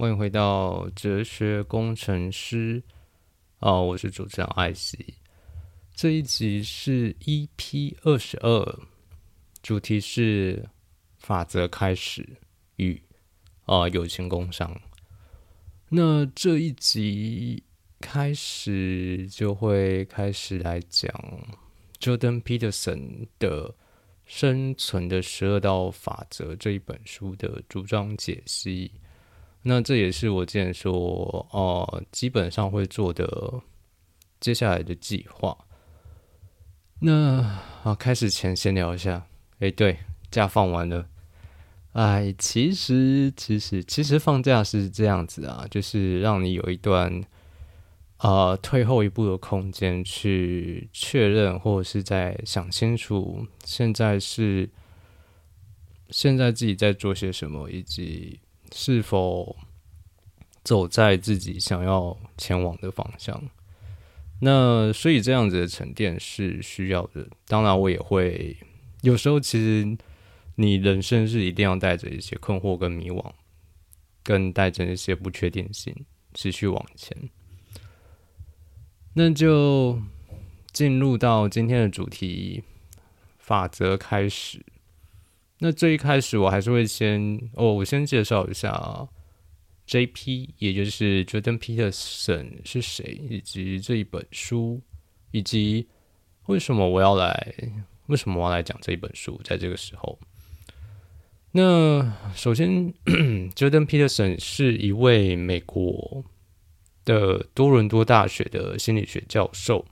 欢迎回到哲学工程师。哦，我是主持人艾希。这一集是 EP 二十二，主题是法则开始与啊友情工商。那这一集开始就会开始来讲 Jordan Peterson 的《生存的十二道法则》这一本书的主张解析。那这也是我之前说哦，基本上会做的接下来的计划。那啊，开始前先聊一下。哎，对，假放完了。哎，其实，其实，其实放假是这样子啊，就是让你有一段啊退后一步的空间，去确认或者是在想清楚现在是现在自己在做些什么，以及。是否走在自己想要前往的方向？那所以这样子的沉淀是需要的。当然，我也会有时候，其实你人生是一定要带着一些困惑跟迷惘，跟带着一些不确定性持续往前。那就进入到今天的主题法则开始。那最一开始，我还是会先哦，我先介绍一下 J.P.，也就是 Jordan Peterson 是谁，以及这一本书，以及为什么我要来，为什么我要来讲这一本书，在这个时候。那首先，Jordan Peterson 是一位美国的多伦多大学的心理学教授，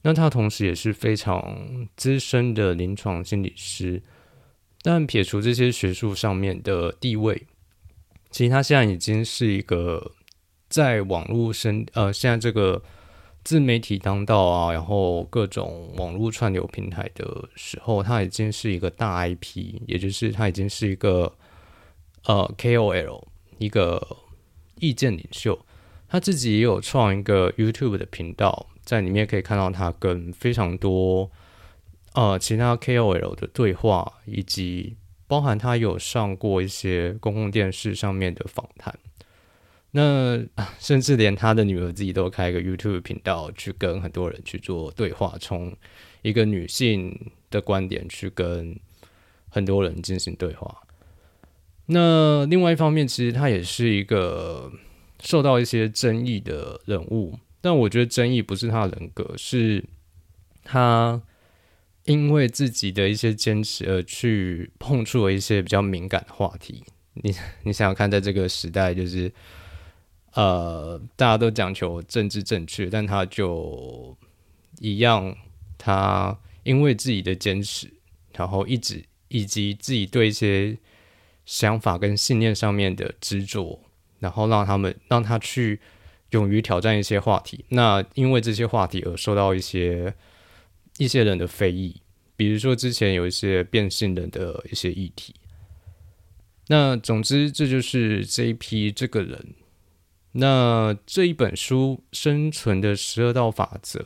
那他同时也是非常资深的临床心理师。但撇除这些学术上面的地位，其实他现在已经是一个在网络生呃，现在这个自媒体当道啊，然后各种网络串流平台的时候，他已经是一个大 IP，也就是他已经是一个呃 KOL，一个意见领袖。他自己也有创一个 YouTube 的频道，在里面可以看到他跟非常多。呃，其他 KOL 的对话，以及包含他有上过一些公共电视上面的访谈，那甚至连他的女儿自己都开一个 YouTube 频道，去跟很多人去做对话，从一个女性的观点去跟很多人进行对话。那另外一方面，其实他也是一个受到一些争议的人物，但我觉得争议不是他的人格，是他。因为自己的一些坚持而去碰触了一些比较敏感的话题，你你想想看，在这个时代，就是呃，大家都讲求政治正确，但他就一样，他因为自己的坚持，然后一直以及自己对一些想法跟信念上面的执着，然后让他们让他去勇于挑战一些话题，那因为这些话题而受到一些。一些人的非议，比如说之前有一些变性人的一些议题。那总之，这就是这一批这个人。那这一本书《生存的十二道法则》，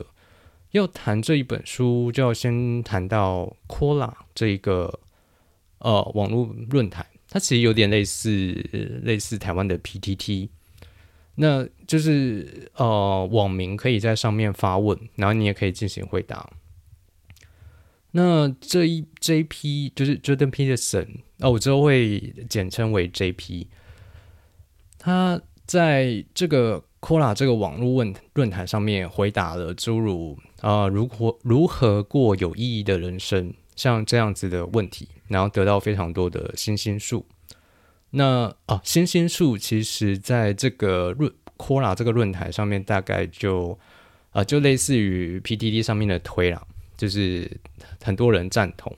要谈这一本书，就要先谈到 Quora 这一个呃网络论坛，它其实有点类似类似台湾的 PTT。那就是呃网民可以在上面发问，然后你也可以进行回答。那这一 J.P. 就是 Jordan Peterson，那我之后会简称为 J.P. 他在这个 Quora 这个网络问论坛上面回答了诸如啊如何如何过有意义的人生，像这样子的问题，然后得到非常多的星星数。那啊星星数其实在这个论 Quora 这个论坛上面，大概就啊就类似于 P.T.T 上面的推了。就是很多人赞同，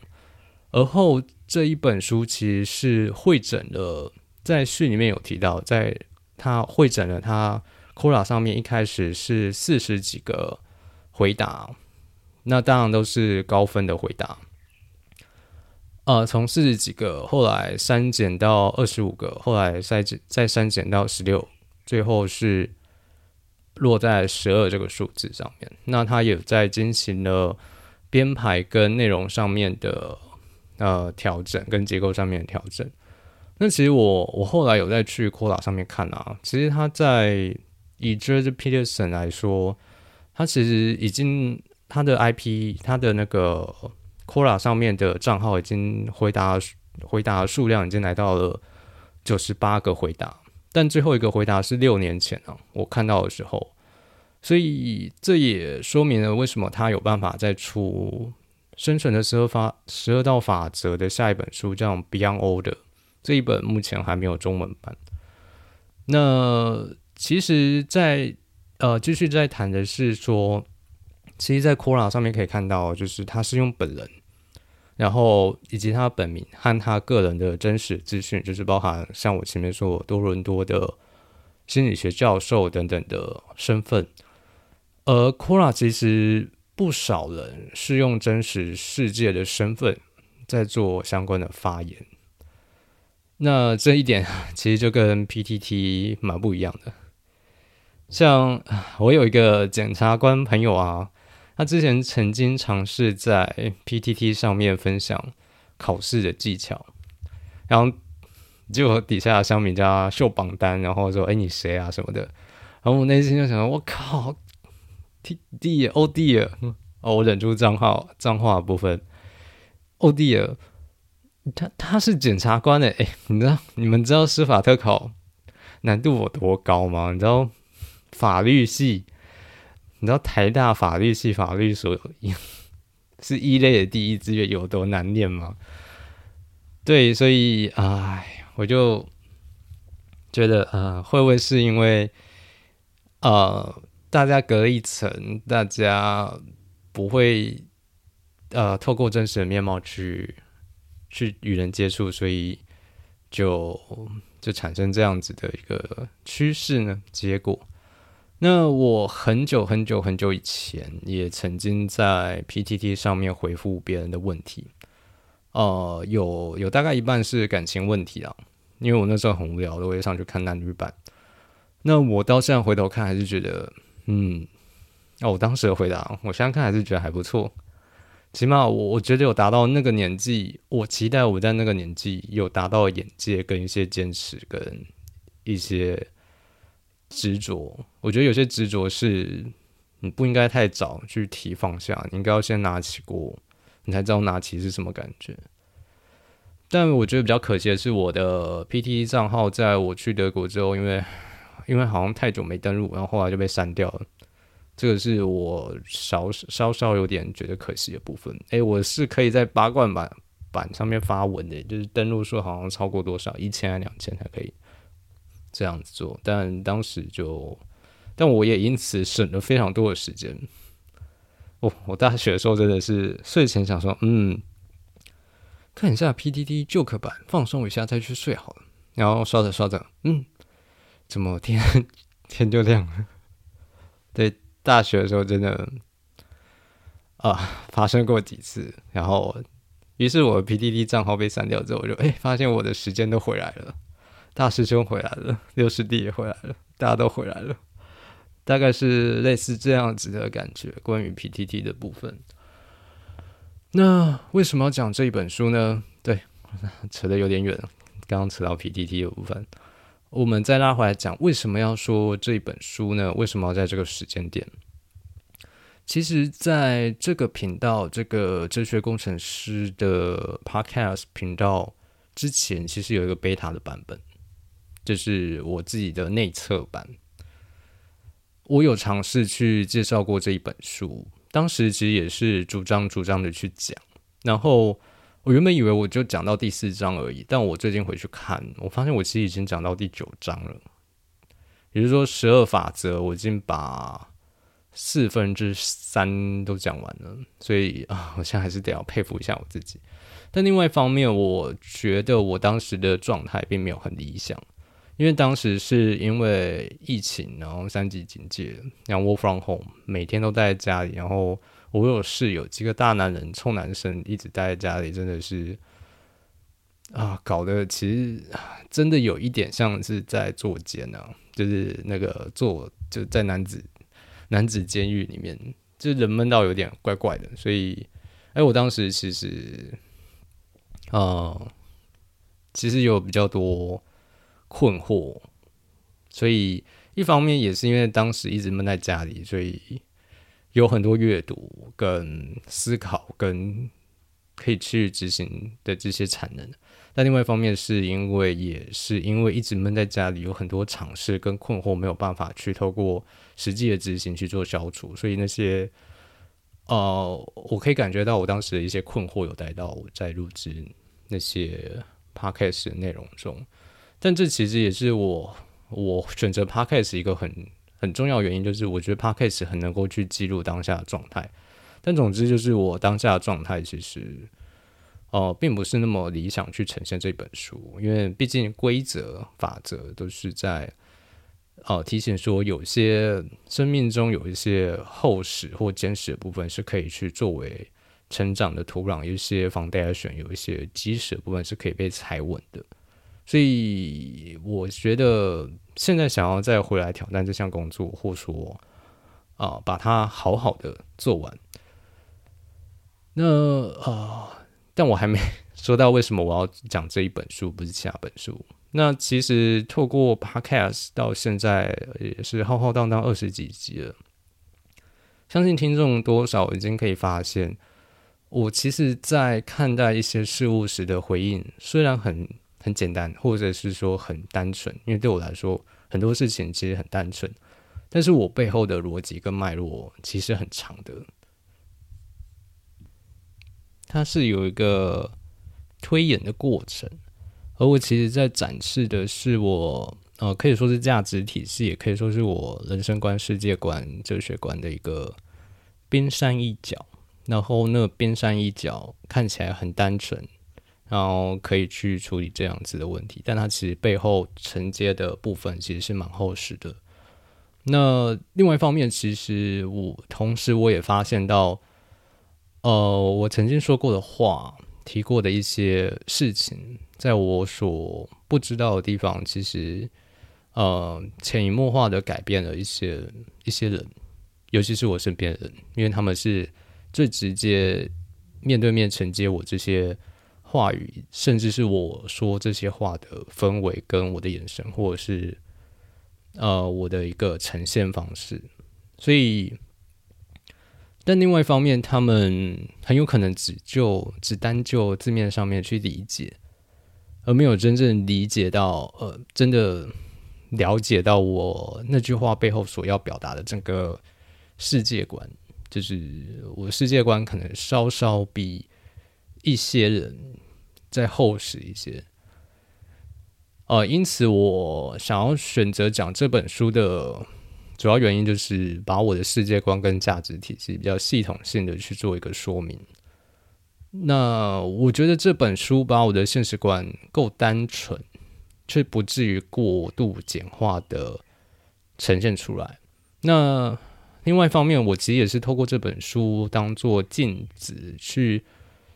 而后这一本书其实是会诊了，在序里面有提到，在他会诊了他 Quora 上面一开始是四十几个回答，那当然都是高分的回答，呃，从四十几个后来删减到二十五个，后来再再删减到十六，最后是落在十二这个数字上面。那他也在进行了。编排跟内容上面的呃调整，跟结构上面的调整。那其实我我后来有在去 Quora 上面看啊，其实他在以 George Peterson 来说，他其实已经他的 IP 他的那个 Quora 上面的账号已经回答回答数量已经来到了九十八个回答，但最后一个回答是六年前啊，我看到的时候，所以这也说明了为什么他有办法再出生存的十二法十二道法则的下一本书，叫 Beyond Order。这一本目前还没有中文版。那其实，在呃继续在谈的是说，其实，在 Quora 上面可以看到，就是他是用本人，然后以及他本名和他个人的真实资讯，就是包含像我前面说多伦多的心理学教授等等的身份。而 Quora 其实不少人是用真实世界的身份在做相关的发言。那这一点其实就跟 PTT 蛮不一样的。像我有一个检察官朋友啊，他之前曾经尝试在 PTT 上面分享考试的技巧，然后就底下的乡民家秀榜单，然后说：“哎，你谁啊？什么的。”然后我内心就想：“我靠，T D O D 哦，我忍住账号脏话部分，O D 他他是检察官诶，你知道你们知道司法特考难度有多高吗？你知道法律系，你知道台大法律系法律所是一类的第一志愿有多难念吗？对，所以哎，我就觉得呃，会不会是因为呃，大家隔了一层，大家不会呃，透过真实的面貌去。去与人接触，所以就就产生这样子的一个趋势呢。结果，那我很久很久很久以前也曾经在 PTT 上面回复别人的问题，呃，有有大概一半是感情问题啊，因为我那时候很无聊的，我也上去看男女版。那我到现在回头看，还是觉得，嗯，那我当时的回答，我现在看还是觉得还不错。起码我我觉得有达到那个年纪，我期待我在那个年纪有达到眼界跟一些坚持跟一些执着。我觉得有些执着是你不应该太早去提放下，你应该要先拿起过，你才知道拿起是什么感觉。但我觉得比较可惜的是，我的 PT 账号在我去德国之后，因为因为好像太久没登录，然后后来就被删掉了。这个是我稍稍稍有点觉得可惜的部分。诶，我是可以在八冠版版上面发文的，就是登录数好像超过多少一千还两千才可以这样子做。但当时就，但我也因此省了非常多的时间。哦，我大学的时候真的是睡前想说，嗯，看一下 PDD 旧课版，放松一下再去睡好了。然后刷着刷着，嗯，怎么天 天就亮了？对。大学的时候真的啊发生过几次，然后于是我的 PDD 账号被删掉之后，我就哎发现我的时间都回来了，大师兄回来了，六师弟也回来了，大家都回来了，大概是类似这样子的感觉。关于 PTT 的部分，那为什么要讲这一本书呢？对，扯得有点远，刚刚扯到 PTT 的部分。我们再拉回来讲，为什么要说这一本书呢？为什么要在这个时间点？其实，在这个频道，这个哲学工程师的 Podcast 频道之前，其实有一个 beta 的版本，就是我自己的内测版。我有尝试去介绍过这一本书，当时其实也是主张主张的去讲，然后。我原本以为我就讲到第四章而已，但我最近回去看，我发现我其实已经讲到第九章了。也就是说，十二法则我已经把四分之三都讲完了，所以啊，我现在还是得要佩服一下我自己。但另外一方面，我觉得我当时的状态并没有很理想，因为当时是因为疫情，然后三级警戒，然后 work from home，每天都待在家里，然后。我有室友，几个大男人，臭男生，一直待在家里，真的是啊，搞得其实真的有一点像是在坐监呢，就是那个坐就在男子男子监狱里面，就人闷到有点怪怪的。所以，哎，我当时其实，呃，其实有比较多困惑，所以一方面也是因为当时一直闷在家里，所以有很多阅读跟思考跟可以去执行的这些产能。但另外一方面是因为也是因为一直闷在家里，有很多尝试跟困惑没有办法去透过实际的执行去做消除，所以那些。呃，我可以感觉到我当时的一些困惑有带到我在录制那些 podcast 的内容中，但这其实也是我我选择 podcast 一个很很重要原因，就是我觉得 podcast 很能够去记录当下的状态。但总之就是我当下的状态其实，呃，并不是那么理想去呈现这本书，因为毕竟规则法则都是在。哦，提醒说，有些生命中有一些厚实或坚实的部分是可以去作为成长的土壤，一些防带选，有一些基石的部分是可以被踩稳的。所以，我觉得现在想要再回来挑战这项工作，或说啊，把它好好的做完。那啊，但我还没说到为什么我要讲这一本书，不是其他本书。那其实透过 Podcast 到现在也是浩浩荡荡二十几集了，相信听众多少已经可以发现，我其实，在看待一些事物时的回应，虽然很很简单，或者是说很单纯，因为对我来说很多事情其实很单纯，但是我背后的逻辑跟脉络其实很长的，它是有一个推演的过程。而我其实，在展示的是我，呃，可以说是价值体系，也可以说是我人生观、世界观、哲学观的一个冰山一角。然后，那冰山一角看起来很单纯，然后可以去处理这样子的问题，但它其实背后承接的部分其实是蛮厚实的。那另外一方面，其实我同时我也发现到，呃，我曾经说过的话。提过的一些事情，在我所不知道的地方，其实呃潜移默化的改变了一些一些人，尤其是我身边人，因为他们是最直接面对面承接我这些话语，甚至是我说这些话的氛围跟我的眼神，或者是呃我的一个呈现方式，所以。但另外一方面，他们很有可能只就只单就字面上面去理解，而没有真正理解到，呃，真的了解到我那句话背后所要表达的整个世界观，就是我的世界观可能稍稍比一些人再厚实一些。呃，因此我想要选择讲这本书的。主要原因就是把我的世界观跟价值体系比较系统性的去做一个说明。那我觉得这本书把我的现实观够单纯，却不至于过度简化的呈现出来。那另外一方面，我其实也是透过这本书当做镜子，去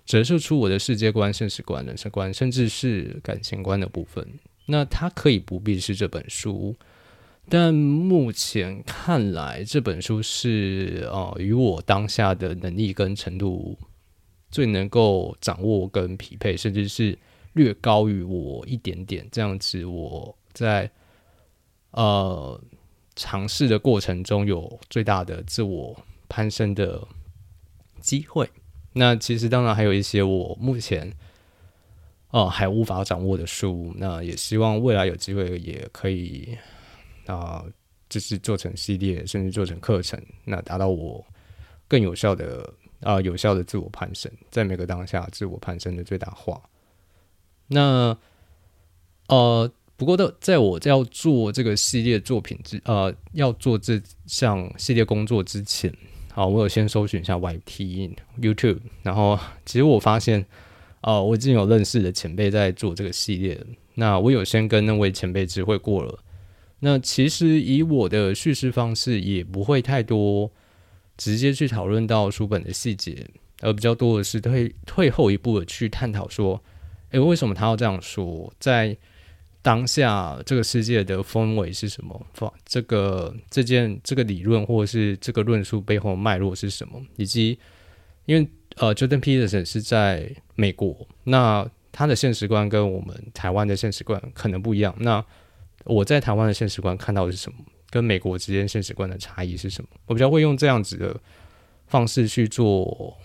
折射出我的世界观、现实观、人生观，甚至是感情观的部分。那它可以不必是这本书。但目前看来，这本书是呃与我当下的能力跟程度最能够掌握跟匹配，甚至是略高于我一点点这样子。我在呃尝试的过程中有最大的自我攀升的机会。那其实当然还有一些我目前呃还无法掌握的书，那也希望未来有机会也可以。啊，就是做成系列，甚至做成课程，那达到我更有效的啊，有效的自我攀升，在每个当下自我攀升的最大化。那呃，不过的，在我要做这个系列作品之呃，要做这项系列工作之前，好，我有先搜寻一下 YT YouTube，然后其实我发现，哦，我已经有认识的前辈在做这个系列，那我有先跟那位前辈知会过了。那其实以我的叙事方式，也不会太多直接去讨论到书本的细节，而比较多的是退退后一步的去探讨说，诶，为什么他要这样说？在当下这个世界的氛围是什么？这个这件这个理论或者是这个论述背后脉络是什么？以及因为呃，Jordan Peterson 是在美国，那他的现实观跟我们台湾的现实观可能不一样。那我在台湾的现实观看到的是什么？跟美国之间现实观的差异是什么？我比较会用这样子的方式去做，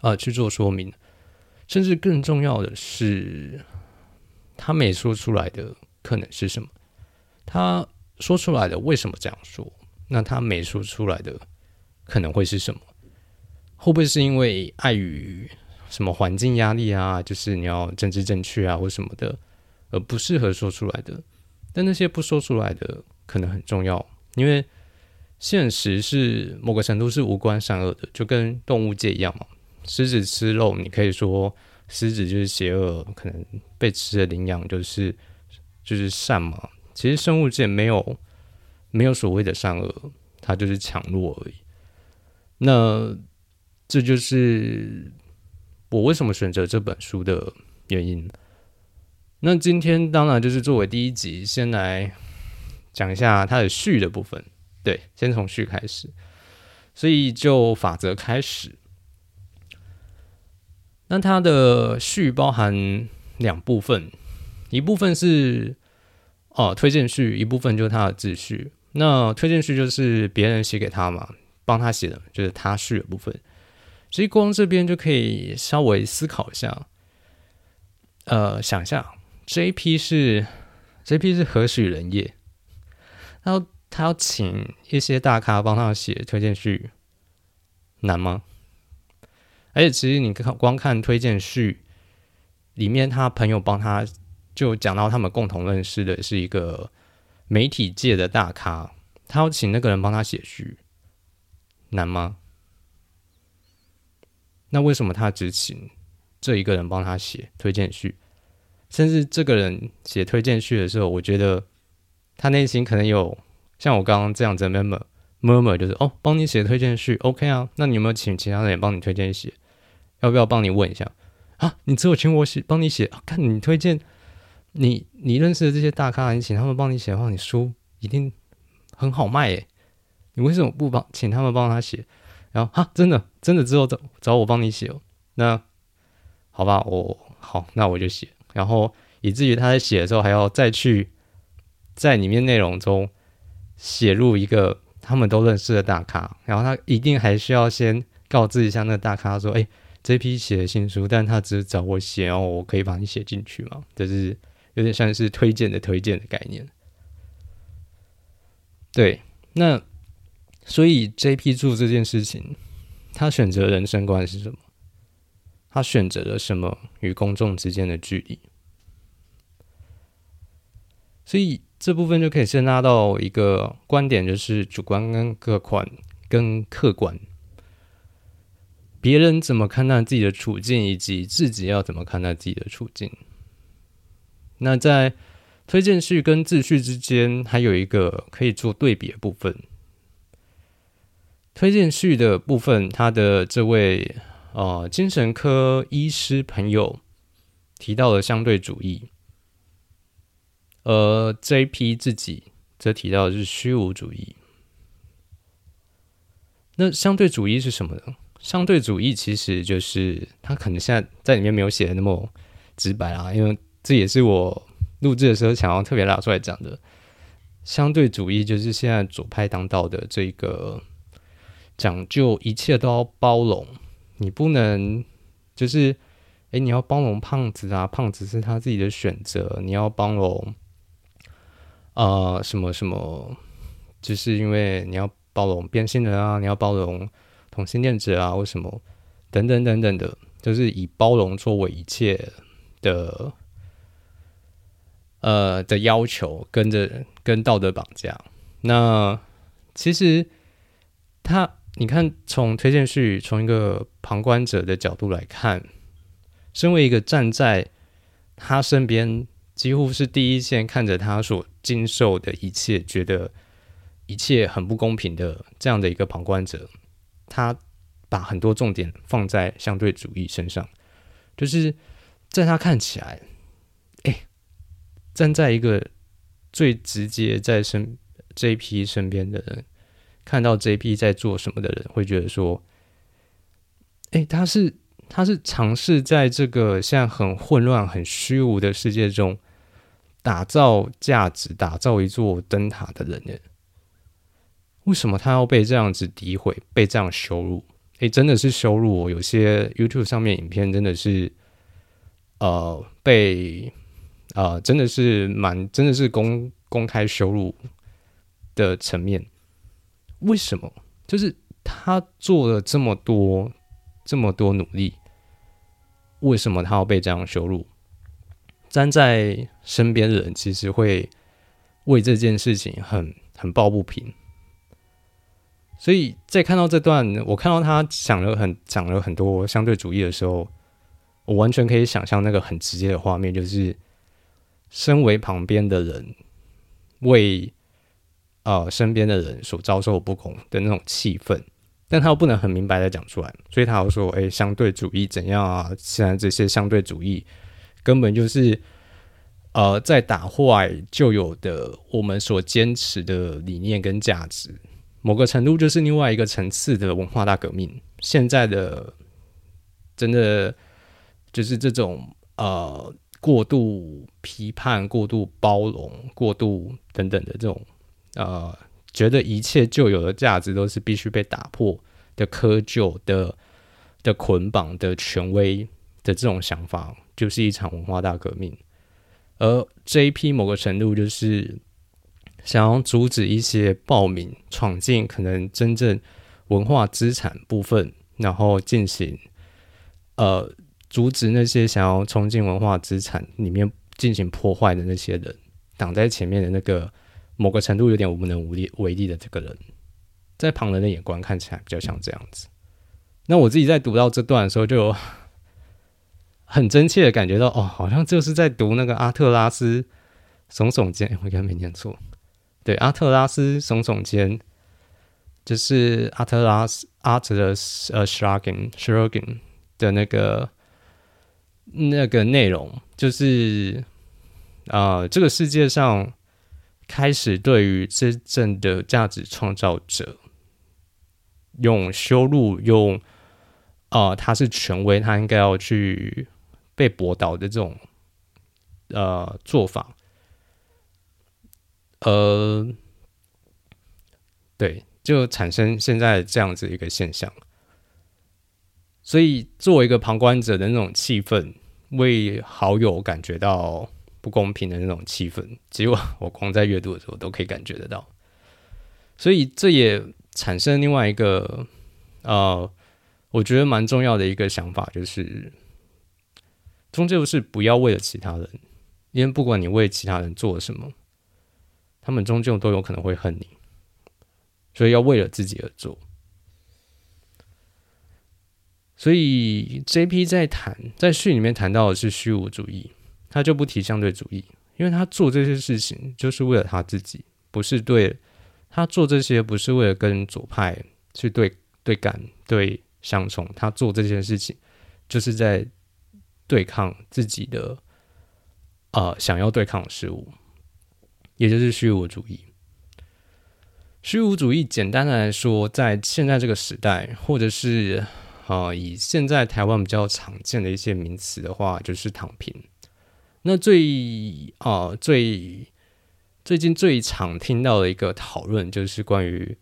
呃，去做说明。甚至更重要的是，他没说出来的可能是什么？他说出来的为什么这样说？那他没说出来的可能会是什么？会不会是因为碍于什么环境压力啊？就是你要政治正确啊，或什么的，而不适合说出来的？但那些不说出来的可能很重要，因为现实是某个程度是无关善恶的，就跟动物界一样嘛。狮子吃肉，你可以说狮子就是邪恶，可能被吃的羚羊就是就是善嘛。其实生物界没有没有所谓的善恶，它就是强弱而已。那这就是我为什么选择这本书的原因。那今天当然就是作为第一集，先来讲一下它的序的部分。对，先从序开始，所以就法则开始。那它的序包含两部分，一部分是哦推荐序，一部分就是它的自序。那推荐序就是别人写给他嘛，帮他写的，就是他序的部分。所以光这边就可以稍微思考一下，呃，想一下，J.P. 是 J.P. 是何许人也？他要他要请一些大咖帮他写推荐序，难吗？而且其实你看，光看推荐序里面，他朋友帮他就讲到他们共同认识的是一个媒体界的大咖，他要请那个人帮他写序，难吗？那为什么他只请这一个人帮他写推荐序？甚至这个人写推荐序的时候，我觉得他内心可能有像我刚刚这样子 murmur murmur，就是哦，帮你写推荐序，OK 啊？那你有没有请其他人也帮你推荐写？要不要帮你问一下啊？你只有请我写，帮你写。看你推荐你你认识的这些大咖，你请他们帮你写的话，你书一定很好卖诶。你为什么不帮请他们帮他写？然后哈，真的真的之后找找我帮你写哦。那好吧，我好，那我就写。然后以至于他在写的时候，还要再去在里面内容中写入一个他们都认识的大咖。然后他一定还需要先告知一下那个大咖说：“哎。”这批写的新书，但他只是找我写，然后我可以把你写进去嘛？就是有点像是推荐的推荐的概念。对，那所以 J.P. 做这件事情，他选择人生观是什么？他选择了什么与公众之间的距离？所以这部分就可以先拉到一个观点，就是主观跟客观跟客观。别人怎么看待自己的处境，以及自己要怎么看待自己的处境？那在推荐序跟自序之间，还有一个可以做对比的部分。推荐序的部分，他的这位呃精神科医师朋友提到了相对主义，而 J.P. 自己则提到的是虚无主义。那相对主义是什么呢？相对主义其实就是他可能现在在里面没有写的那么直白啊，因为这也是我录制的时候想要特别拉出来讲的。相对主义就是现在左派当道的这个讲究一切都要包容，你不能就是哎你要包容胖子啊，胖子是他自己的选择，你要包容啊什么什么，就是因为你要包容变性人啊，你要包容。同性恋者啊，为什么等等等等的，就是以包容作为一切的呃的要求，跟着跟道德绑架。那其实他，你看，从推荐序，从一个旁观者的角度来看，身为一个站在他身边，几乎是第一线看着他所经受的一切，觉得一切很不公平的这样的一个旁观者。他把很多重点放在相对主义身上，就是在他看起来，哎，站在一个最直接在身 J.P. 身边的人，看到 J.P. 在做什么的人，会觉得说，哎，他是他是尝试在这个现在很混乱、很虚无的世界中，打造价值、打造一座灯塔的人呢？为什么他要被这样子诋毁、被这样羞辱？诶，真的是羞辱我！有些 YouTube 上面影片真的是，呃，被啊，真的是蛮，真的是公公开羞辱的层面。为什么？就是他做了这么多、这么多努力，为什么他要被这样羞辱？站在身边的人其实会为这件事情很很抱不平。所以在看到这段，我看到他讲了很讲了很多相对主义的时候，我完全可以想象那个很直接的画面，就是身为旁边的人为呃身边的人所遭受不公的那种气氛，但他又不能很明白的讲出来，所以他又说：“哎，相对主义怎样啊？现在这些相对主义根本就是呃在打坏旧有的我们所坚持的理念跟价值。”某个程度就是另外一个层次的文化大革命。现在的真的就是这种呃过度批判、过度包容、过度等等的这种呃，觉得一切旧有的价值都是必须被打破的窠臼的的捆绑的权威的这种想法，就是一场文化大革命。而这一批某个程度就是。想要阻止一些暴民闯进可能真正文化资产部分，然后进行呃阻止那些想要冲进文化资产里面进行破坏的那些人，挡在前面的那个某个程度有点无能无力为力的这个人，在旁人的眼光看起来比较像这样子。那我自己在读到这段的时候，就很真切的感觉到，哦，好像就是在读那个阿特拉斯耸耸肩，我应该没念错。对，阿特拉斯耸耸肩，就是阿特拉斯阿特的呃 shrugging shrugging 的那个那个内容，就是啊，这个世界上开始对于真正的价值创造者用修路，用啊他是权威，他应该要去被驳倒的这种呃做法。呃，对，就产生现在这样子一个现象，所以作为一个旁观者的那种气氛，为好友感觉到不公平的那种气氛，结果我光在阅读的时候都可以感觉得到，所以这也产生另外一个呃，我觉得蛮重要的一个想法，就是终究是不要为了其他人，因为不管你为其他人做了什么。他们终究都有可能会恨你，所以要为了自己而做。所以 J.P. 在谈在序里面谈到的是虚无主义，他就不提相对主义，因为他做这些事情就是为了他自己，不是对他做这些不是为了跟左派去对对干对相冲，他做这件事情就是在对抗自己的啊想要对抗的事物。也就是虚无主义。虚无主义简单的来说，在现在这个时代，或者是啊，以现在台湾比较常见的一些名词的话，就是躺平。那最啊最最近最常听到的一个讨论，就是关于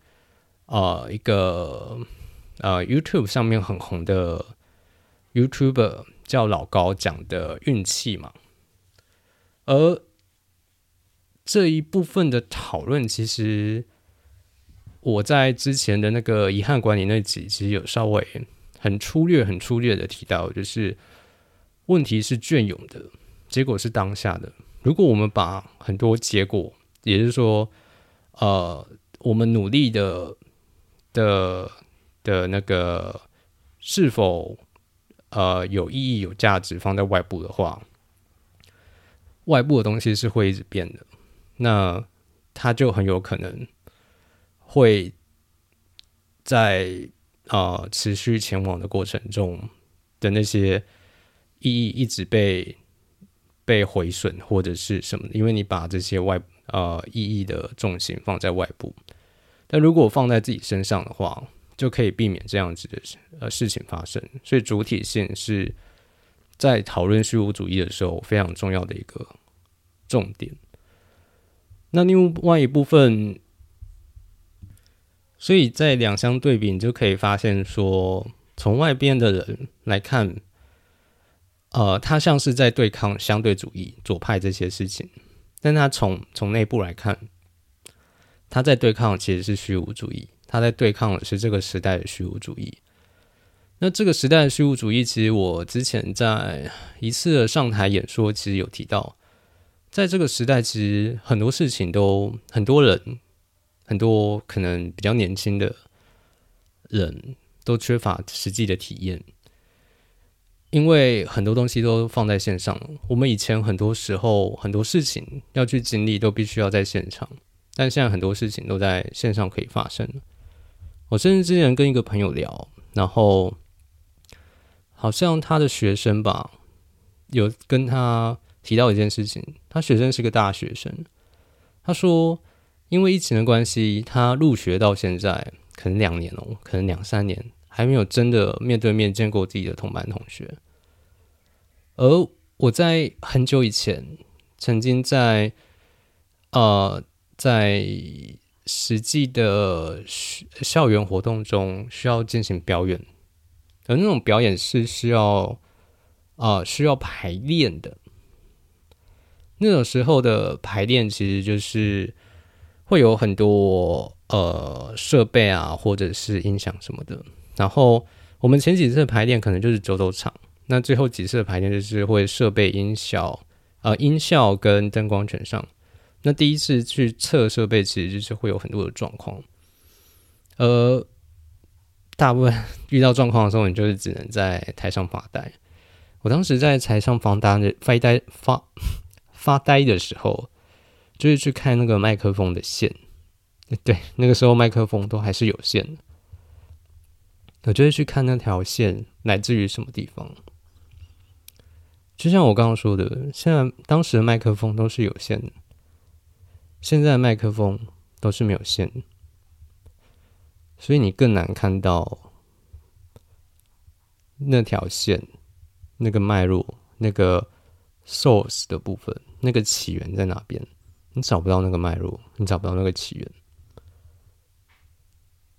啊一个呃 YouTube 上面很红的 YouTuber 叫老高讲的运气嘛，而。这一部分的讨论，其实我在之前的那个遗憾管理那集，其实有稍微很粗略、很粗略的提到，就是问题是隽永的，结果是当下的。如果我们把很多结果，也就是说，呃，我们努力的的的那个是否呃有意义、有价值，放在外部的话，外部的东西是会一直变的。那他就很有可能会在啊持续前往的过程中的那些意义一直被被毁损或者是什么？因为你把这些外啊意义的重心放在外部，但如果放在自己身上的话，就可以避免这样子的呃事情发生。所以主体性是在讨论虚无主义的时候非常重要的一个重点。那另外一部分，所以在两相对比，你就可以发现说，从外边的人来看，呃，他像是在对抗相对主义、左派这些事情，但他从从内部来看。他在对抗其实是虚无主义，他在对抗的是这个时代的虚无主义。那这个时代的虚无主义，其实我之前在一次上台演说，其实有提到，在这个时代，其实很多事情都很多人，很多可能比较年轻的人都缺乏实际的体验，因为很多东西都放在线上。我们以前很多时候很多事情要去经历，都必须要在现场。但现在很多事情都在线上可以发生。我甚至之前跟一个朋友聊，然后好像他的学生吧，有跟他提到一件事情。他学生是个大学生，他说因为疫情的关系，他入学到现在可能两年哦，可能两三年还没有真的面对面见过自己的同班同学。而我在很久以前曾经在呃。在实际的校园活动中，需要进行表演，而那种表演是需要啊需要排练的。那种时候的排练，其实就是会有很多呃设备啊，或者是音响什么的。然后我们前几次的排练可能就是走走场，那最后几次的排练就是会设备音效呃音效跟灯光全上。那第一次去测设备，其实就是会有很多的状况，而大部分遇到状况的时候，你就是只能在台上发呆。我当时在台上发呆的发呆发发呆的时候，就是去看那个麦克风的线，对，那个时候麦克风都还是有线的，我就会去看那条线来自于什么地方。就像我刚刚说的，现在当时的麦克风都是有线的。现在的麦克风都是没有线，所以你更难看到那条线、那个脉络、那个 source 的部分，那个起源在哪边？你找不到那个脉络，你找不到那个起源。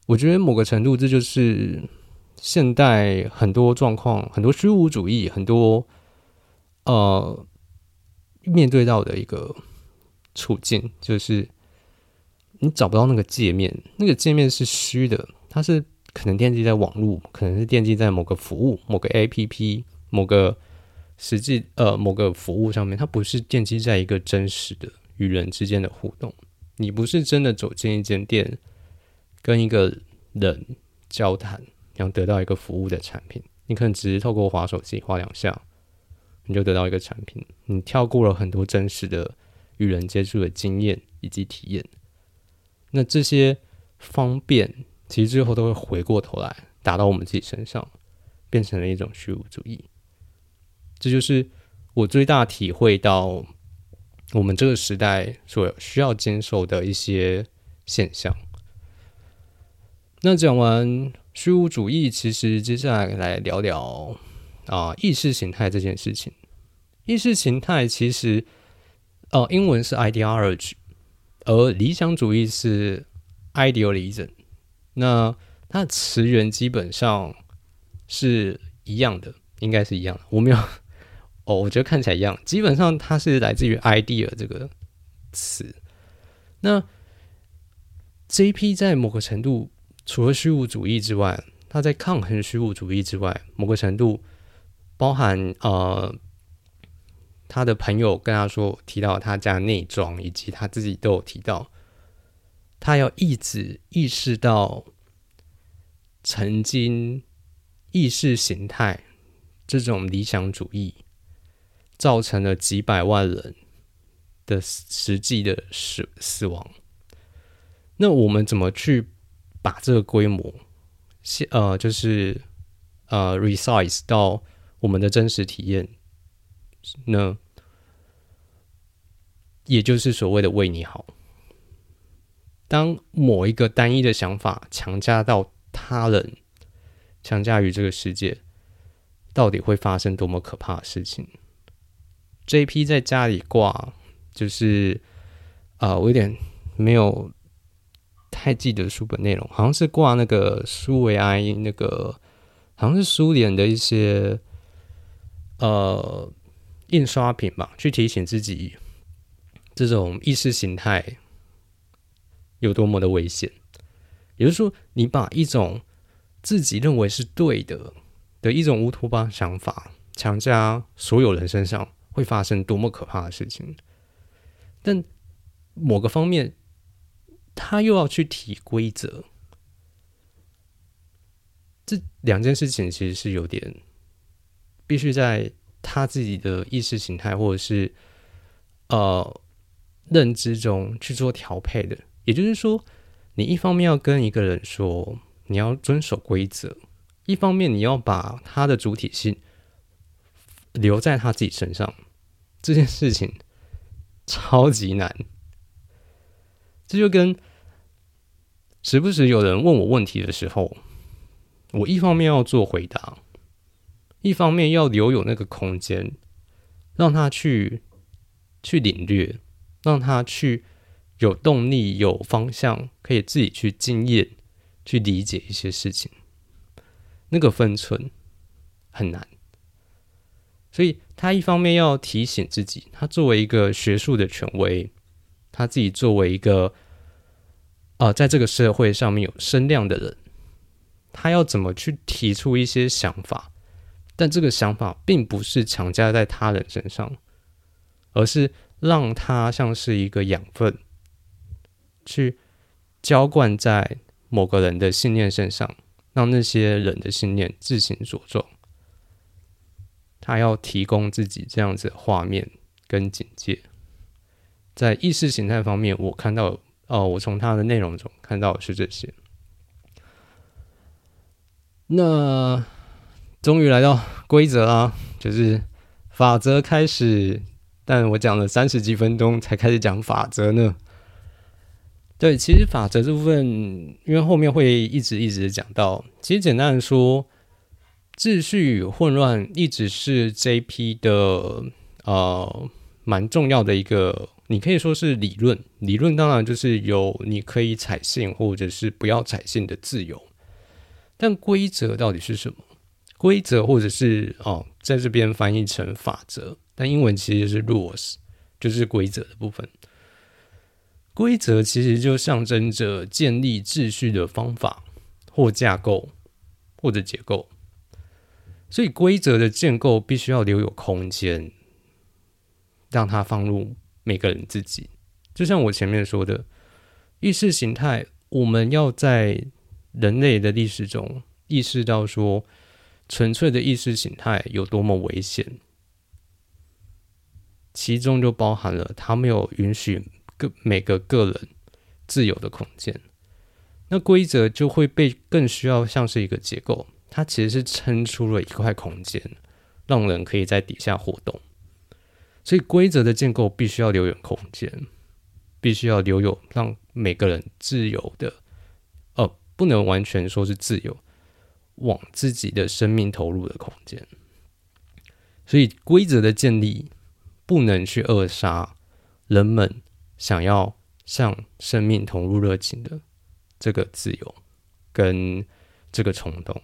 我觉得某个程度，这就是现代很多状况、很多虚无主义、很多呃面对到的一个。处境就是你找不到那个界面，那个界面是虚的，它是可能奠基在网络，可能是奠基在某个服务、某个 APP、某个实际呃某个服务上面，它不是奠基在一个真实的与人之间的互动。你不是真的走进一间店，跟一个人交谈，然后得到一个服务的产品，你可能只是透过滑手机滑两下，你就得到一个产品，你跳过了很多真实的。与人接触的经验以及体验，那这些方便其实最后都会回过头来打到我们自己身上，变成了一种虚无主义。这就是我最大体会到我们这个时代所需要接受的一些现象。那讲完虚无主义，其实接下来来聊聊啊意识形态这件事情。意识形态其实。哦，英文是 ideology，而理想主义是 idealism。那它的词源基本上是一样的，应该是一样的。我没有哦，我觉得看起来一样。基本上它是来自于 idea 这个词。那 J.P. 在某个程度，除了虚无主义之外，它在抗衡虚无主义之外，某个程度包含呃。他的朋友跟他说，提到他家内装，以及他自己都有提到，他要一直意识到曾经意识形态这种理想主义造成了几百万人的实际的死死亡。那我们怎么去把这个规模，呃，就是呃，resize 到我们的真实体验呢？也就是所谓的为你好。当某一个单一的想法强加到他人强加于这个世界，到底会发生多么可怕的事情。J.P. 在家里挂，就是啊，我有点没有太记得书本内容，好像是挂那个苏维埃那个，好像是苏联的一些呃印刷品吧，去提醒自己这种意识形态有多么的危险。也就是说，你把一种自己认为是对的的一种乌托邦想法强加所有人身上。会发生多么可怕的事情？但某个方面，他又要去提规则，这两件事情其实是有点必须在他自己的意识形态或者是呃认知中去做调配的。也就是说，你一方面要跟一个人说你要遵守规则，一方面你要把他的主体性留在他自己身上。这件事情超级难，这就跟时不时有人问我问题的时候，我一方面要做回答，一方面要留有那个空间，让他去去领略，让他去有动力、有方向，可以自己去经验、去理解一些事情，那个分寸很难。所以他一方面要提醒自己，他作为一个学术的权威，他自己作为一个呃，在这个社会上面有声量的人，他要怎么去提出一些想法？但这个想法并不是强加在他人身上，而是让他像是一个养分，去浇灌在某个人的信念身上，让那些人的信念自行茁壮。他要提供自己这样子的画面跟警戒，在意识形态方面，我看到哦，我从他的内容中看到的是这些。那终于来到规则啦，就是法则开始，但我讲了三十几分钟才开始讲法则呢。对，其实法则这部分，因为后面会一直一直讲到，其实简单的说。秩序与混乱一直是 J.P. 的呃蛮重要的一个，你可以说是理论。理论当然就是有你可以采信或者是不要采信的自由，但规则到底是什么？规则或者是哦，在这边翻译成法则，但英文其实是 rules，就是规则的部分。规则其实就象征着建立秩序的方法或架构或者结构。所以规则的建构必须要留有空间，让它放入每个人自己。就像我前面说的，意识形态，我们要在人类的历史中意识到说，纯粹的意识形态有多么危险，其中就包含了它没有允许个每个个人自由的空间。那规则就会被更需要像是一个结构。它其实是撑出了一块空间，让人可以在底下活动。所以规则的建构必须要留有空间，必须要留有让每个人自由的，呃，不能完全说是自由，往自己的生命投入的空间。所以规则的建立不能去扼杀人们想要向生命投入热情的这个自由跟这个冲动。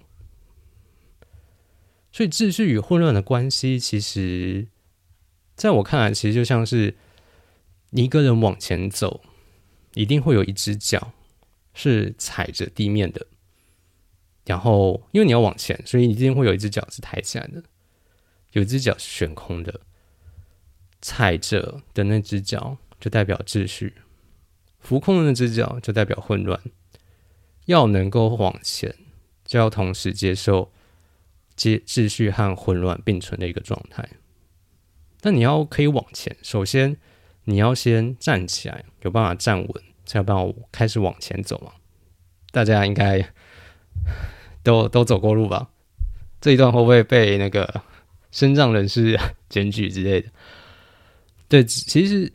所以秩序与混乱的关系，其实在我看来，其实就像是你一个人往前走，一定会有一只脚是踩着地面的，然后因为你要往前，所以一定会有一只脚是抬起来的，有一只脚是悬空的，踩着的那只脚就代表秩序，浮空的那只脚就代表混乱。要能够往前，就要同时接受。秩秩序和混乱并存的一个状态，但你要可以往前，首先你要先站起来，有办法站稳，才有办法开始往前走嘛。大家应该都都走过路吧？这一段会不会被那个身障人士 检举之类的？对，其实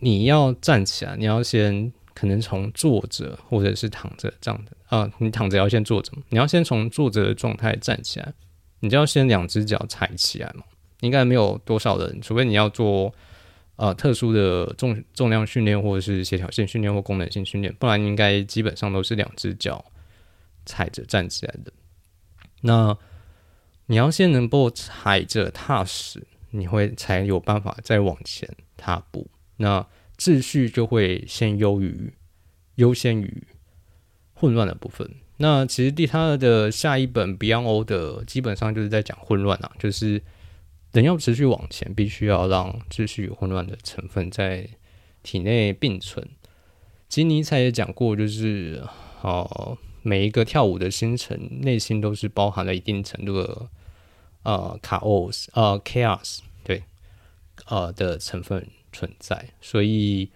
你要站起来，你要先可能从坐着或者是躺着这样的啊，你躺着要先坐着，你要先从坐着的状态站起来，你就要先两只脚踩起来嘛。应该没有多少人，除非你要做呃特殊的重重量训练或者是协调性训练或功能性训练，不然应该基本上都是两只脚踩着站起来的。那你要先能够踩着踏实，你会才有办法再往前踏步。那秩序就会先优于优先于混乱的部分。那其实第他的下一本 Beyond O 的基本上就是在讲混乱啊，就是人要持续往前，必须要让秩序与混乱的成分在体内并存。其实尼采也讲过，就是哦，每一个跳舞的星辰内心都是包含了一定程度的呃卡 o s 呃 chaos 对呃的成分。存在，所以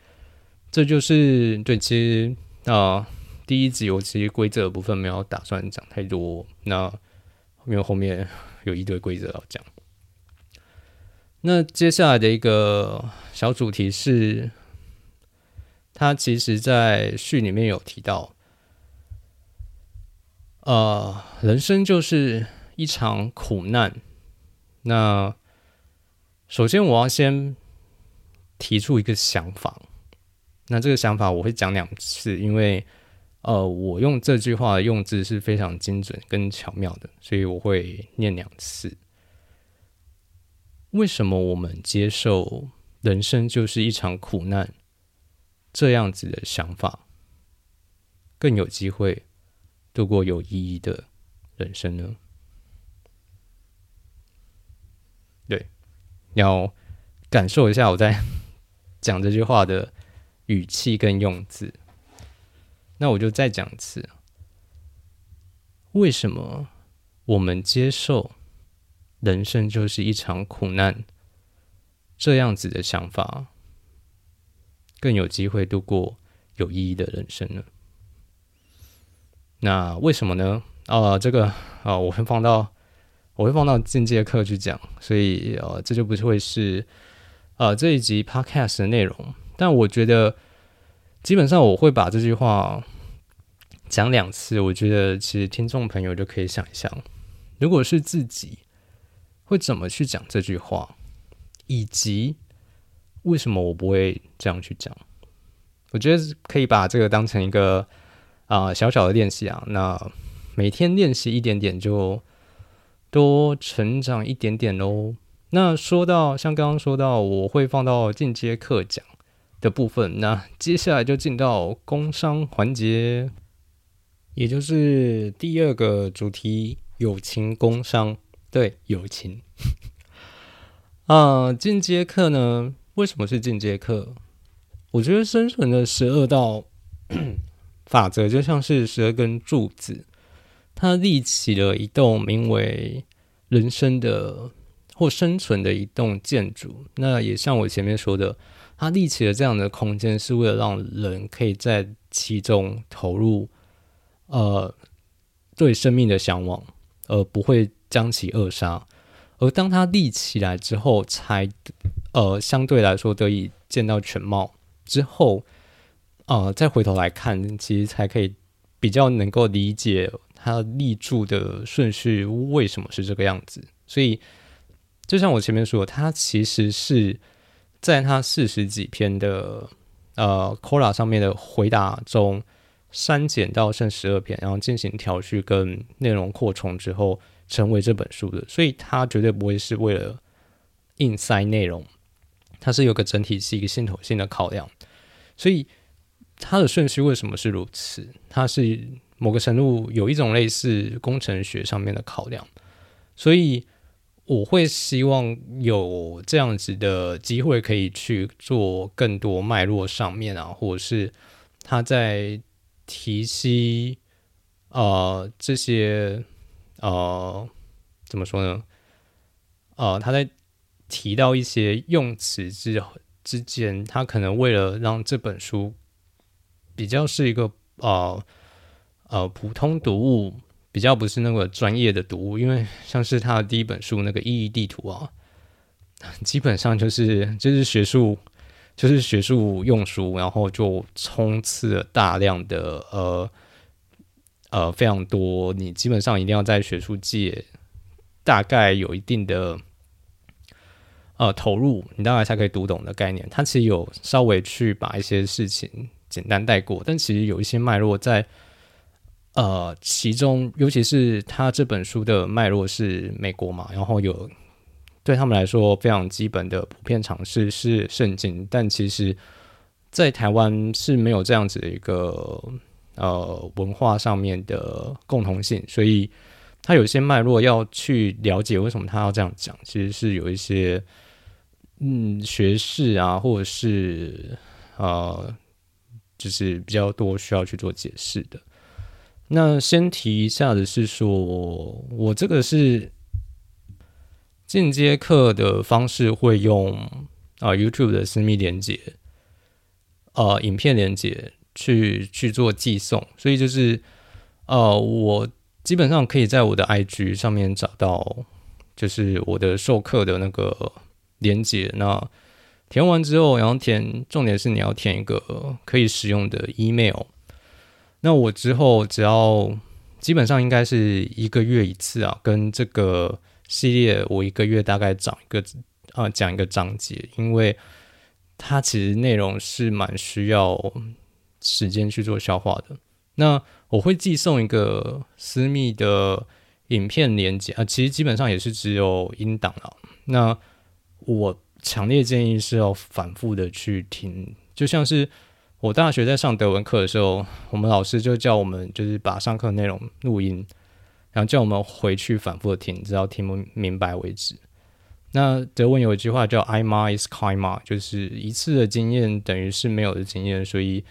这就是对。其实啊，第一集我其实规则的部分没有打算讲太多，那因为后面 有一堆规则要讲。那接下来的一个小主题是，他其实在序里面有提到，呃，人生就是一场苦难。那首先我要先。提出一个想法，那这个想法我会讲两次，因为呃，我用这句话的用字是非常精准跟巧妙的，所以我会念两次。为什么我们接受人生就是一场苦难这样子的想法，更有机会度过有意义的人生呢？对，要感受一下我在。讲这句话的语气跟用字，那我就再讲一次：为什么我们接受人生就是一场苦难这样子的想法，更有机会度过有意义的人生呢？那为什么呢？啊，这个啊，我会放到我会放到进阶课去讲，所以呃，这就不会是。呃，这一集 podcast 的内容，但我觉得基本上我会把这句话讲两次。我觉得其实听众朋友就可以想一想，如果是自己会怎么去讲这句话，以及为什么我不会这样去讲。我觉得可以把这个当成一个啊小小的练习啊，那每天练习一点点，就多成长一点点喽。那说到像刚刚说到，我会放到进阶课讲的部分。那接下来就进到工商环节，也就是第二个主题——友情工商。对，友情。啊，进阶课呢？为什么是进阶课？我觉得生存的十二道 法则就像是十二根柱子，它立起了一栋名为人生的。或生存的一栋建筑，那也像我前面说的，它立起了这样的空间，是为了让人可以在其中投入，呃，对生命的向往，而不会将其扼杀。而当它立起来之后，才呃相对来说得以见到全貌之后，呃，再回头来看，其实才可以比较能够理解他立柱的顺序为什么是这个样子。所以。就像我前面说，他其实是在他四十几篇的呃 c o r a 上面的回答中删减到剩十二篇，然后进行调序跟内容扩充之后，成为这本书的。所以，它绝对不会是为了硬塞内容，它是有个整体是一个系统性的考量。所以，它的顺序为什么是如此？它是某个程度有一种类似工程学上面的考量，所以。我会希望有这样子的机会，可以去做更多脉络上面啊，或者是他在提息呃这些呃怎么说呢？呃，他在提到一些用词之之间，他可能为了让这本书比较是一个呃呃普通读物。比较不是那个专业的读物，因为像是他的第一本书那个意义地图啊，基本上就是就是学术就是学术用书，然后就冲刺了大量的呃呃非常多，你基本上一定要在学术界大概有一定的呃投入，你大概才可以读懂的概念。他其实有稍微去把一些事情简单带过，但其实有一些脉络在。呃，其中尤其是他这本书的脉络是美国嘛，然后有对他们来说非常基本的普遍常识是圣经，但其实，在台湾是没有这样子的一个呃文化上面的共同性，所以他有些脉络要去了解为什么他要这样讲，其实是有一些嗯学士啊，或者是呃，就是比较多需要去做解释的。那先提一下的是说，我这个是进阶课的方式，会用啊 YouTube 的私密连接，呃，影片连接去去做寄送，所以就是呃，我基本上可以在我的 IG 上面找到，就是我的授课的那个连接。那填完之后，然后填，重点是你要填一个可以使用的 email。那我之后只要基本上应该是一个月一次啊，跟这个系列我一个月大概讲一个啊讲一个章节，因为它其实内容是蛮需要时间去做消化的。那我会寄送一个私密的影片连接啊，其实基本上也是只有音档了。那我强烈建议是要反复的去听，就像是。我大学在上德文课的时候，我们老师就叫我们就是把上课内容录音，然后叫我们回去反复的听，直到听不明白为止。那德文有一句话叫 “I m a is k i m a 就是一次的经验等于是没有的经验，所以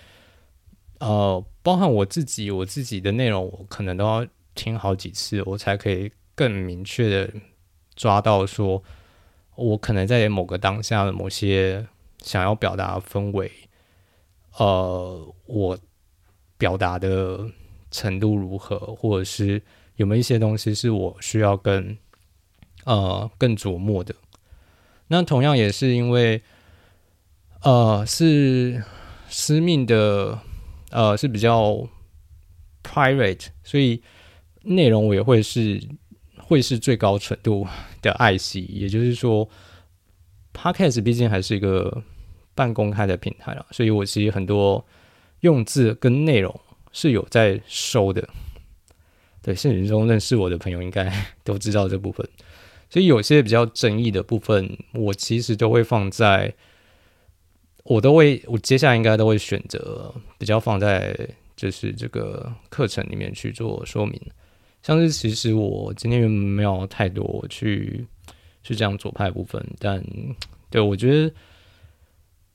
呃，包含我自己，我自己的内容我可能都要听好几次，我才可以更明确的抓到说，我可能在某个当下的某些想要表达氛围。呃，我表达的程度如何，或者是有没有一些东西是我需要更呃更琢磨的？那同样也是因为呃是私密的呃是比较 private，所以内容我也会是会是最高程度的爱惜。也就是说，podcast 毕竟还是一个。半公开的平台了，所以我其实很多用字跟内容是有在收的。对，现实中认识我的朋友应该 都知道这部分，所以有些比较争议的部分，我其实都会放在，我都会，我接下来应该都会选择比较放在就是这个课程里面去做说明。像是其实我今天没有太多去去这样左派部分，但对我觉得。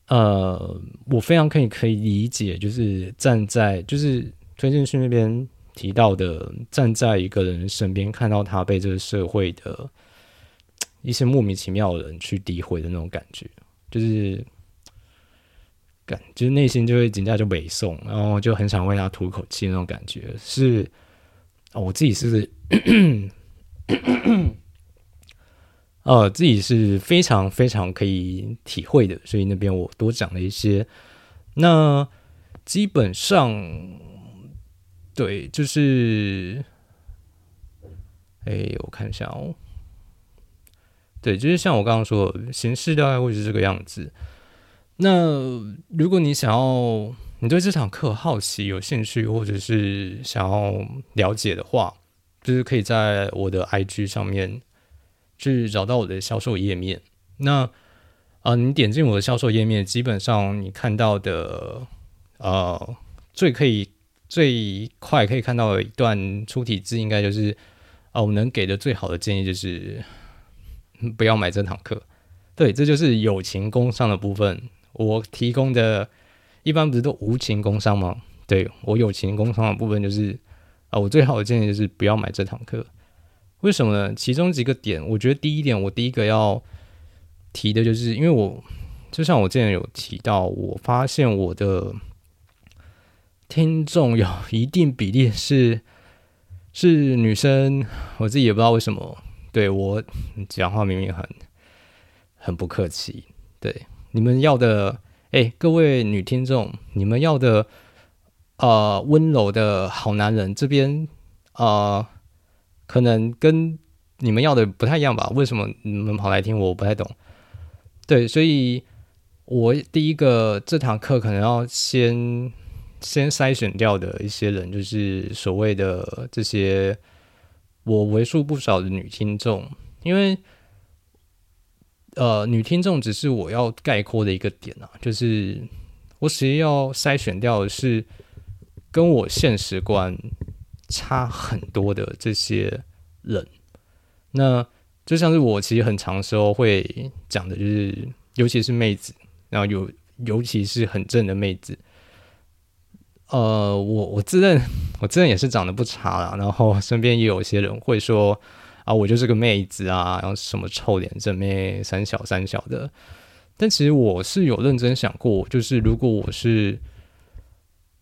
呃，我非常可以可以理解，就是站在就是推荐去那边提到的，站在一个人身边，看到他被这个社会的一些莫名其妙的人去诋毁的那种感觉，就是感，就是内心就会紧张就北宋，然后就很想为他吐口气那种感觉，是我自己是。呃，自己是非常非常可以体会的，所以那边我多讲了一些。那基本上，对，就是，哎，我看一下哦，对，就是像我刚刚说，形式大概会是这个样子。那如果你想要，你对这场课好奇、有兴趣，或者是想要了解的话，就是可以在我的 IG 上面。去找到我的销售页面。那啊，你点进我的销售页面，基本上你看到的呃，最可以最快可以看到的一段出题字，应该就是啊，我能给的最好的建议就是不要买这堂课。对，这就是友情工商的部分。我提供的一般不是都无情工商吗？对我友情工商的部分就是啊，我最好的建议就是不要买这堂课。为什么呢？其中几个点，我觉得第一点，我第一个要提的就是，因为我就像我之前有提到，我发现我的听众有一定比例是是女生，我自己也不知道为什么。对我讲话明明很很不客气，对你们要的哎，各位女听众，你们要的呃温柔的好男人，这边呃可能跟你们要的不太一样吧？为什么你们跑来听？我不太懂。对，所以我第一个这堂课可能要先先筛选掉的一些人，就是所谓的这些我为数不少的女听众，因为。呃，女听众只是我要概括的一个点啊，就是我其实要筛选掉的是跟我现实观差很多的这些人。那就像是我其实很长时候会讲的，就是尤其是妹子，然后有尤其是很正的妹子。呃，我我自认 我自认也是长得不差啦，然后身边也有一些人会说。啊，我就是个妹子啊，然后什么臭脸正妹三小三小的，但其实我是有认真想过，就是如果我是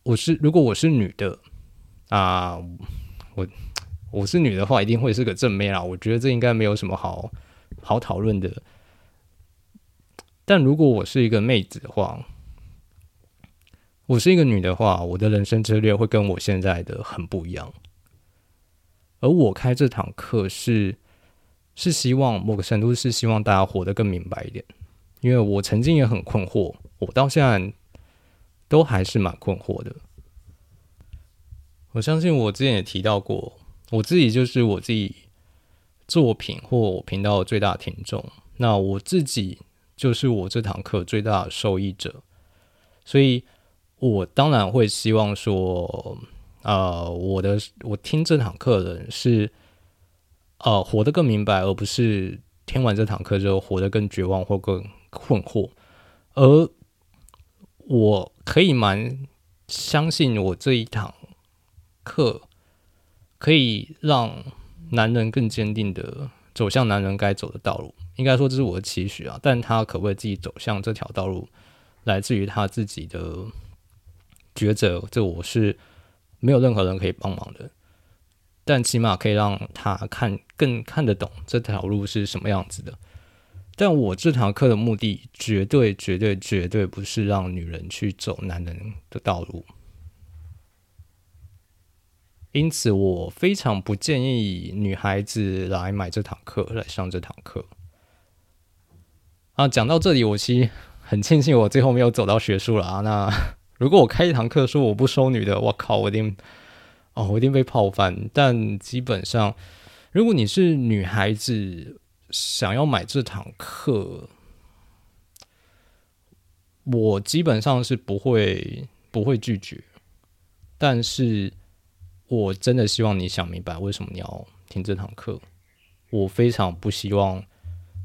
我是如果我是女的啊，我我是女的话，一定会是个正妹啦。我觉得这应该没有什么好好讨论的。但如果我是一个妹子的话，我是一个女的话，我的人生策略会跟我现在的很不一样。而我开这堂课是是希望某个程度是希望大家活得更明白一点，因为我曾经也很困惑，我到现在都还是蛮困惑的。我相信我之前也提到过，我自己就是我自己作品或我频道最大听众，那我自己就是我这堂课最大的受益者，所以我当然会希望说。呃，我的我听这堂课的人是，呃，活得更明白，而不是听完这堂课之后活得更绝望或更困惑。而我可以蛮相信，我这一堂课可以让男人更坚定的走向男人该走的道路。应该说这是我的期许啊，但他可不可以自己走向这条道路，来自于他自己的抉择。这我是。没有任何人可以帮忙的，但起码可以让他看更看得懂这条路是什么样子的。但我这堂课的目的，绝对、绝对、绝对不是让女人去走男人的道路。因此，我非常不建议女孩子来买这堂课，来上这堂课。啊，讲到这里，我其实很庆幸我最后没有走到学术了啊。那。如果我开一堂课说我不收女的，我靠，我一定哦，我一定被泡翻。但基本上，如果你是女孩子想要买这堂课，我基本上是不会不会拒绝。但是我真的希望你想明白为什么你要听这堂课。我非常不希望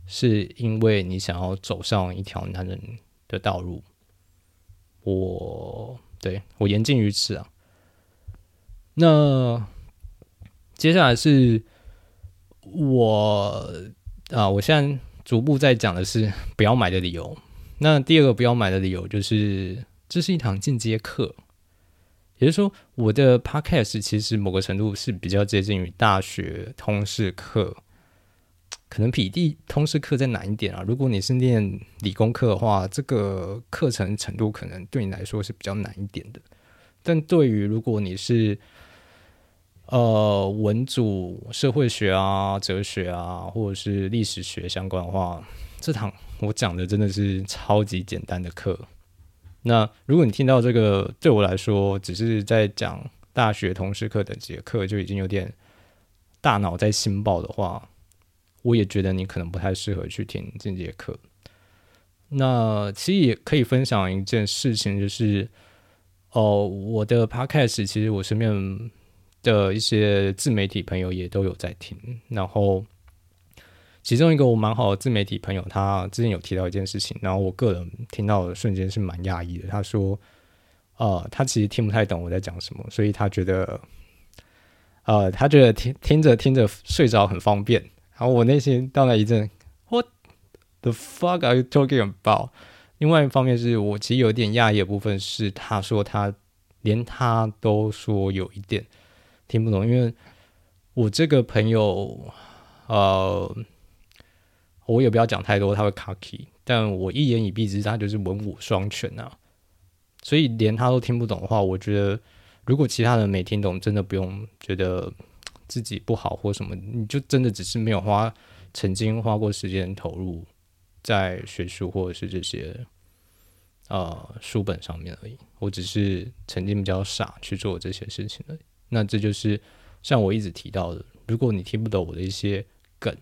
是因为你想要走上一条男人的道路。我对我言尽于此啊。那接下来是我啊，我现在逐步在讲的是不要买的理由。那第二个不要买的理由就是，这是一堂进阶课，也就是说，我的 podcast 其实某个程度是比较接近于大学通识课。可能比地通识课再难一点啊。如果你是念理工科的话，这个课程程度可能对你来说是比较难一点的。但对于如果你是呃文组社会学啊、哲学啊，或者是历史学相关的话，这堂我讲的真的是超级简单的课。那如果你听到这个，对我来说只是在讲大学通识课的节课，就已经有点大脑在心爆的话。我也觉得你可能不太适合去听这节课。那其实也可以分享一件事情，就是哦，我的 podcast 其实我身边的一些自媒体朋友也都有在听。然后其中一个我蛮好的自媒体朋友，他之前有提到一件事情，然后我个人听到的瞬间是蛮讶异的。他说，呃，他其实听不太懂我在讲什么，所以他觉得，呃，他觉得听听着听着睡着很方便。然后我内心当然一阵，What the fuck are you talking about？另外一方面是我其实有点讶异的部分是，他说他连他都说有一点听不懂，因为我这个朋友，呃，我也不要讲太多，他会卡 key，但我一言以蔽之，他就是文武双全啊。所以连他都听不懂的话，我觉得如果其他人没听懂，真的不用觉得自己不好或什么，你就真的只是没有花曾经花过时间投入在学术或者是这些呃书本上面而已。我只是曾经比较傻去做这些事情而已。那这就是像我一直提到的，如果你听不懂我的一些梗、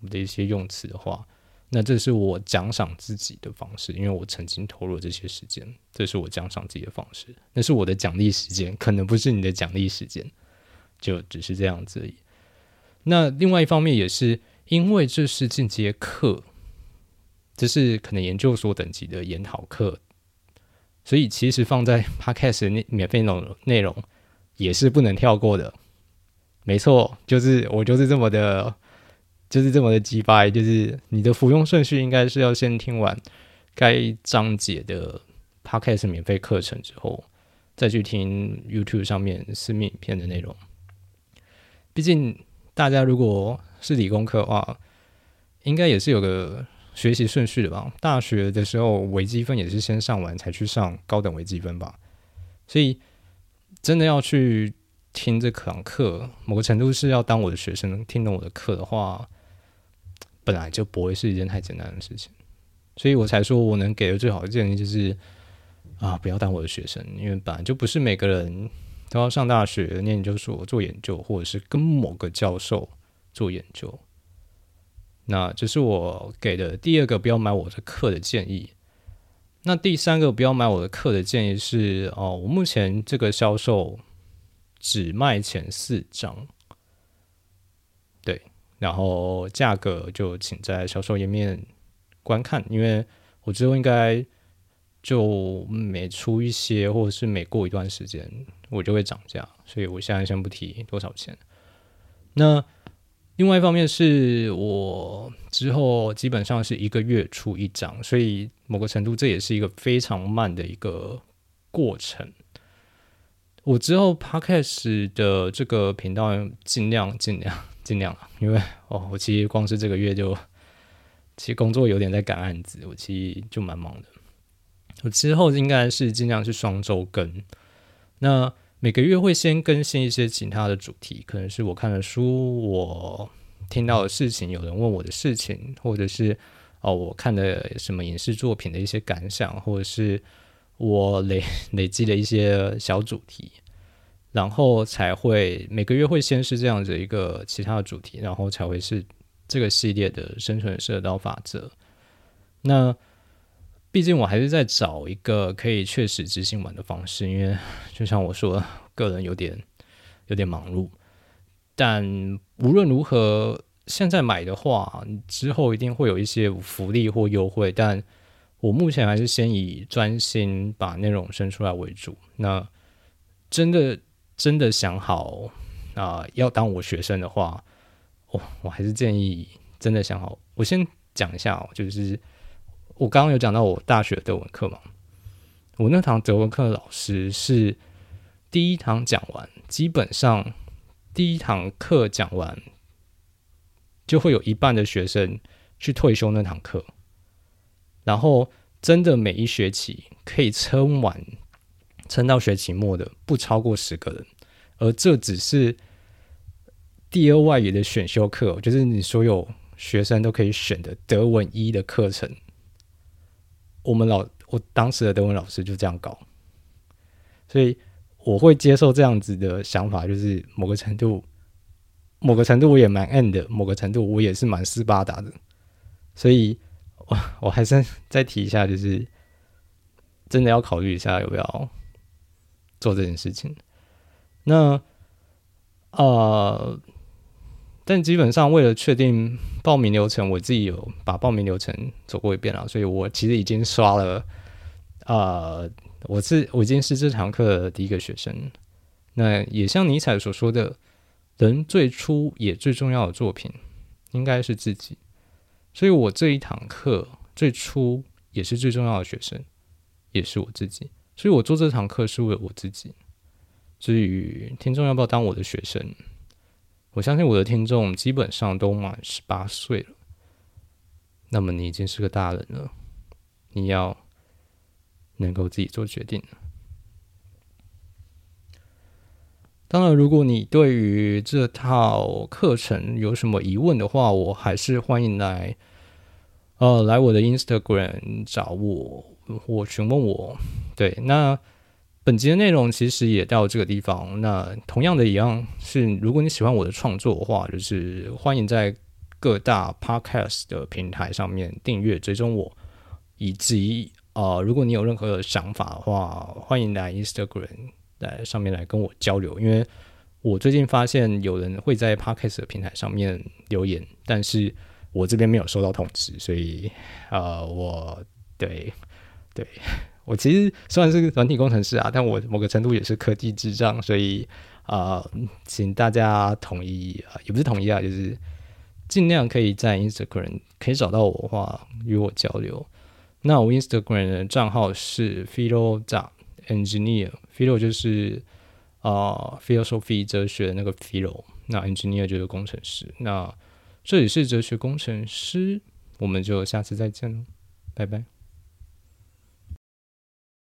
我的一些用词的话。那这是我奖赏自己的方式，因为我曾经投入这些时间，这是我奖赏自己的方式。那是我的奖励时间，可能不是你的奖励时间，就只是这样子而已。那另外一方面也是因为这是进阶课，这是可能研究所等级的研讨课，所以其实放在 Podcast 那免费内容内容也是不能跳过的。没错，就是我就是这么的。就是这么的鸡掰，就是你的服用顺序应该是要先听完该章节的 podcast 免费课程之后，再去听 YouTube 上面私密影片的内容。毕竟大家如果是理工科的话，应该也是有个学习顺序的吧？大学的时候微积分也是先上完才去上高等微积分吧？所以真的要去听这堂课，某个程度是要当我的学生，能听懂我的课的话。本来就不会是一件太简单的事情，所以我才说我能给的最好的建议就是啊，不要当我的学生，因为本来就不是每个人都要上大学、念研究所做研究，或者是跟某个教授做研究。那这是我给的第二个不要买我的课的建议。那第三个不要买我的课的建议是哦，我目前这个销售只卖前四张。然后价格就请在销售页面观看，因为我之后应该就每出一些，或者是每过一段时间，我就会涨价，所以我现在先不提多少钱。那另外一方面是我之后基本上是一个月出一张，所以某个程度这也是一个非常慢的一个过程。我之后 Podcast 的这个频道尽量尽量。尽量，因为哦，我其实光是这个月就，其实工作有点在赶案子，我其实就蛮忙的。我之后应该是尽量是双周更，那每个月会先更新一些其他的主题，可能是我看的书，我听到的事情，有人问我的事情，或者是哦我看的什么影视作品的一些感想，或者是我累 累积的一些小主题。然后才会每个月会先是这样子一个其他的主题，然后才会是这个系列的生存社交法则。那毕竟我还是在找一个可以确实执行完的方式，因为 就像我说，个人有点有点忙碌。但无论如何，现在买的话，之后一定会有一些福利或优惠。但我目前还是先以专心把内容生出来为主。那真的。真的想好啊，要当我学生的话，我我还是建议真的想好。我先讲一下哦，就是我刚刚有讲到我大学德文课嘛，我那堂德文课的老师是第一堂讲完，基本上第一堂课讲完就会有一半的学生去退休那堂课，然后真的每一学期可以撑完。撑到学期末的不超过十个人，而这只是第二外语的选修课，就是你所有学生都可以选的德文一的课程。我们老我当时的德文老师就这样搞，所以我会接受这样子的想法，就是某个程度，某个程度我也蛮 end 的，某个程度我也是蛮斯巴达的，所以我 我还是再提一下，就是真的要考虑一下要不要。做这件事情，那呃，但基本上为了确定报名流程，我自己有把报名流程走过一遍了，所以我其实已经刷了。呃，我是我已经是这堂课的第一个学生。那也像尼采所说的，人最初也最重要的作品应该是自己，所以我这一堂课最初也是最重要的学生，也是我自己。所以我做这堂课是为了我自己。至于听众要不要当我的学生，我相信我的听众基本上都满十八岁了。那么你已经是个大人了，你要能够自己做决定。当然，如果你对于这套课程有什么疑问的话，我还是欢迎来，呃，来我的 Instagram 找我，或询问我。对，那本集的内容其实也到这个地方。那同样的一样是，如果你喜欢我的创作的话，就是欢迎在各大 Podcast 的平台上面订阅追踪我，以及呃，如果你有任何的想法的话，欢迎来 Instagram。在上面来跟我交流，因为我最近发现有人会在 Podcast 的平台上面留言，但是我这边没有收到通知，所以呃，我对对我其实虽然是个软体工程师啊，但我某个程度也是科技智障，所以啊，请大家统一啊，也不是统一啊，就是尽量可以在 Instagram 可以找到我的话与我交流。那我 Instagram 的账号是 Philo 长。Engineer，Philo 就是啊，Philosophy 哲学的那个 Philo，那 Engineer 就是工程师。那这里是哲学工程师，我们就下次再见喽，拜拜。